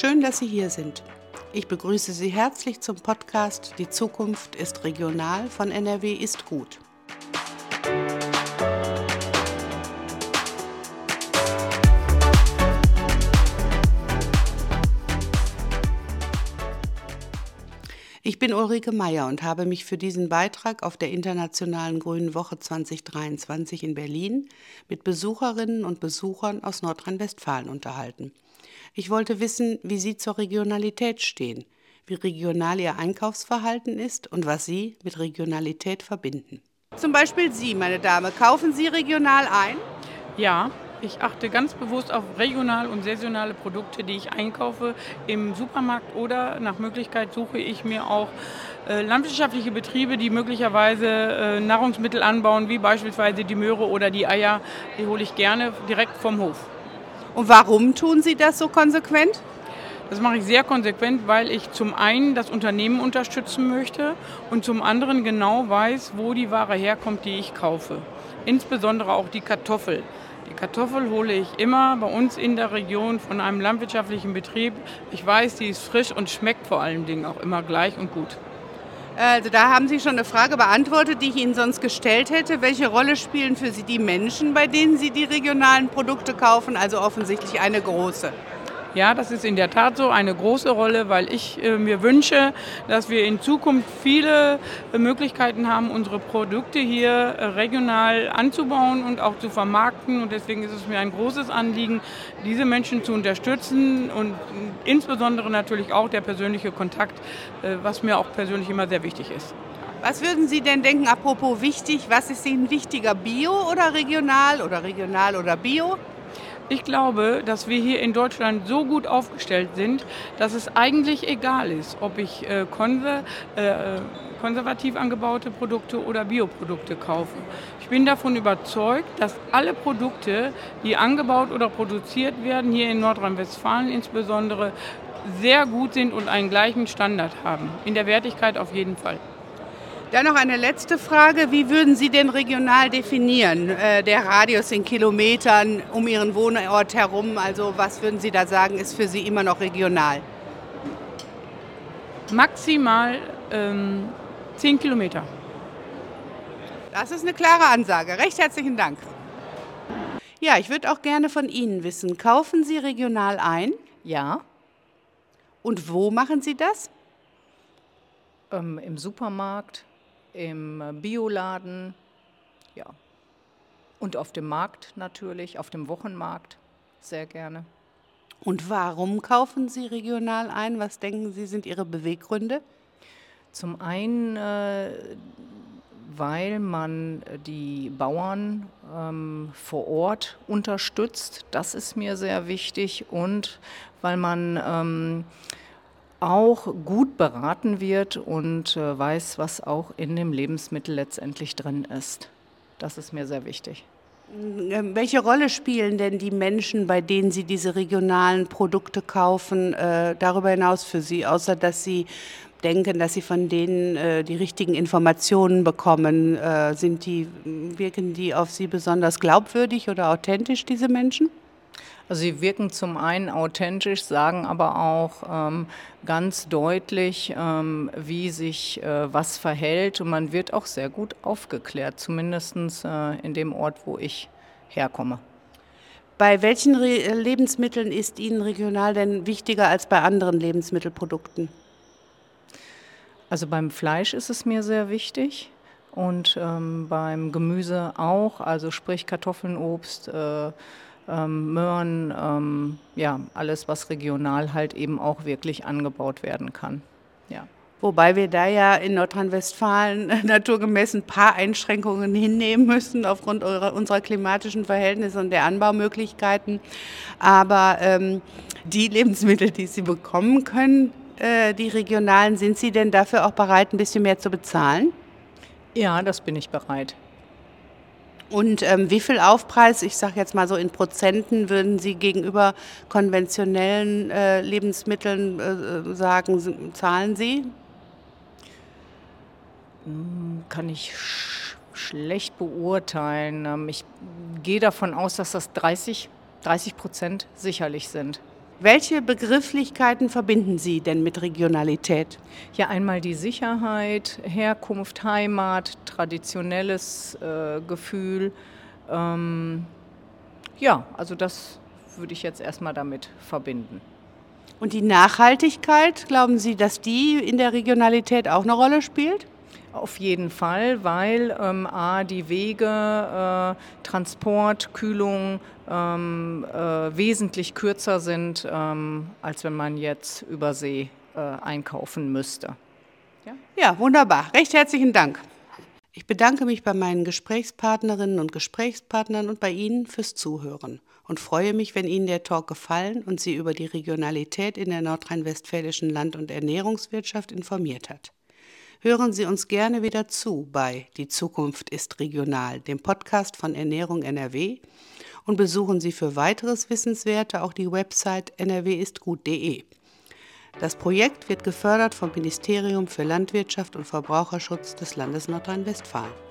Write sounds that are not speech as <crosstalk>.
Schön, dass Sie hier sind. Ich begrüße Sie herzlich zum Podcast Die Zukunft ist regional von NRW ist gut. Ich bin Ulrike Meyer und habe mich für diesen Beitrag auf der Internationalen Grünen Woche 2023 in Berlin mit Besucherinnen und Besuchern aus Nordrhein-Westfalen unterhalten. Ich wollte wissen, wie Sie zur Regionalität stehen, wie regional Ihr Einkaufsverhalten ist und was Sie mit Regionalität verbinden. Zum Beispiel Sie, meine Dame, kaufen Sie regional ein? Ja, ich achte ganz bewusst auf regional und saisonale Produkte, die ich einkaufe im Supermarkt oder nach Möglichkeit suche ich mir auch äh, landwirtschaftliche Betriebe, die möglicherweise äh, Nahrungsmittel anbauen, wie beispielsweise die Möhre oder die Eier. Die hole ich gerne direkt vom Hof. Und warum tun Sie das so konsequent? Das mache ich sehr konsequent, weil ich zum einen das Unternehmen unterstützen möchte und zum anderen genau weiß, wo die Ware herkommt, die ich kaufe. Insbesondere auch die Kartoffel. Die Kartoffel hole ich immer bei uns in der Region von einem landwirtschaftlichen Betrieb. Ich weiß, die ist frisch und schmeckt vor allen Dingen auch immer gleich und gut. Also da haben Sie schon eine Frage beantwortet, die ich Ihnen sonst gestellt hätte. Welche Rolle spielen für Sie die Menschen, bei denen Sie die regionalen Produkte kaufen? Also offensichtlich eine große. Ja, das ist in der Tat so eine große Rolle, weil ich äh, mir wünsche, dass wir in Zukunft viele äh, Möglichkeiten haben, unsere Produkte hier äh, regional anzubauen und auch zu vermarkten. Und deswegen ist es mir ein großes Anliegen, diese Menschen zu unterstützen und insbesondere natürlich auch der persönliche Kontakt, was mir auch persönlich immer sehr wichtig ist. Was würden Sie denn denken, apropos wichtig, was ist Ihnen wichtiger, Bio oder regional oder regional oder Bio? Ich glaube, dass wir hier in Deutschland so gut aufgestellt sind, dass es eigentlich egal ist, ob ich äh, konser äh, konservativ angebaute Produkte oder Bioprodukte kaufe. Ich bin davon überzeugt, dass alle Produkte, die angebaut oder produziert werden, hier in Nordrhein-Westfalen insbesondere, sehr gut sind und einen gleichen Standard haben. In der Wertigkeit auf jeden Fall. Dann noch eine letzte Frage. Wie würden Sie denn regional definieren? Äh, der Radius in Kilometern um Ihren Wohnort herum. Also was würden Sie da sagen, ist für Sie immer noch regional? Maximal ähm, 10 Kilometer. Das ist eine klare Ansage. Recht herzlichen Dank. Ja, ich würde auch gerne von Ihnen wissen, kaufen Sie regional ein? Ja. Und wo machen Sie das? Ähm, Im Supermarkt, im Bioladen, ja. Und auf dem Markt natürlich, auf dem Wochenmarkt sehr gerne. Und warum kaufen Sie regional ein? Was denken Sie, sind Ihre Beweggründe? Zum einen, äh, weil man die Bauern ähm, vor Ort unterstützt, das ist mir sehr wichtig, und weil man ähm, auch gut beraten wird und äh, weiß, was auch in dem Lebensmittel letztendlich drin ist. Das ist mir sehr wichtig. Ähm, welche Rolle spielen denn die Menschen, bei denen Sie diese regionalen Produkte kaufen, äh, darüber hinaus für Sie, außer dass Sie denken, dass Sie von denen äh, die richtigen Informationen bekommen? Äh, sind die, wirken die auf Sie besonders glaubwürdig oder authentisch, diese Menschen? Also sie wirken zum einen authentisch, sagen aber auch ähm, ganz deutlich, ähm, wie sich äh, was verhält. Und man wird auch sehr gut aufgeklärt, zumindest äh, in dem Ort, wo ich herkomme. Bei welchen Re Lebensmitteln ist Ihnen regional denn wichtiger als bei anderen Lebensmittelprodukten? Also beim Fleisch ist es mir sehr wichtig und ähm, beim Gemüse auch, also sprich Kartoffeln, Obst. Äh, ähm, Möhren, ähm, ja, alles, was regional halt eben auch wirklich angebaut werden kann. Ja. Wobei wir da ja in Nordrhein-Westfalen <laughs> naturgemäß ein paar Einschränkungen hinnehmen müssen aufgrund unserer klimatischen Verhältnisse und der Anbaumöglichkeiten. Aber ähm, die Lebensmittel, die Sie bekommen können, äh, die regionalen, sind Sie denn dafür auch bereit, ein bisschen mehr zu bezahlen? Ja, das bin ich bereit. Und ähm, wie viel Aufpreis, ich sage jetzt mal so in Prozenten, würden Sie gegenüber konventionellen äh, Lebensmitteln äh, sagen, zahlen Sie? Hm, kann ich sch schlecht beurteilen. Ähm, ich gehe davon aus, dass das 30, 30 Prozent sicherlich sind. Welche Begrifflichkeiten verbinden Sie denn mit Regionalität? Ja, einmal die Sicherheit, Herkunft, Heimat, traditionelles äh, Gefühl. Ähm, ja, also das würde ich jetzt erstmal damit verbinden. Und die Nachhaltigkeit, glauben Sie, dass die in der Regionalität auch eine Rolle spielt? Auf jeden Fall, weil ähm, A, die Wege, äh, Transport, Kühlung ähm, äh, wesentlich kürzer sind, ähm, als wenn man jetzt über See äh, einkaufen müsste. Ja? ja, wunderbar. Recht herzlichen Dank. Ich bedanke mich bei meinen Gesprächspartnerinnen und Gesprächspartnern und bei Ihnen fürs Zuhören und freue mich, wenn Ihnen der Talk gefallen und Sie über die Regionalität in der nordrhein-westfälischen Land- und Ernährungswirtschaft informiert hat. Hören Sie uns gerne wieder zu bei Die Zukunft ist regional, dem Podcast von Ernährung NRW und besuchen Sie für weiteres Wissenswerte auch die Website nrwistgut.de. Das Projekt wird gefördert vom Ministerium für Landwirtschaft und Verbraucherschutz des Landes Nordrhein-Westfalen.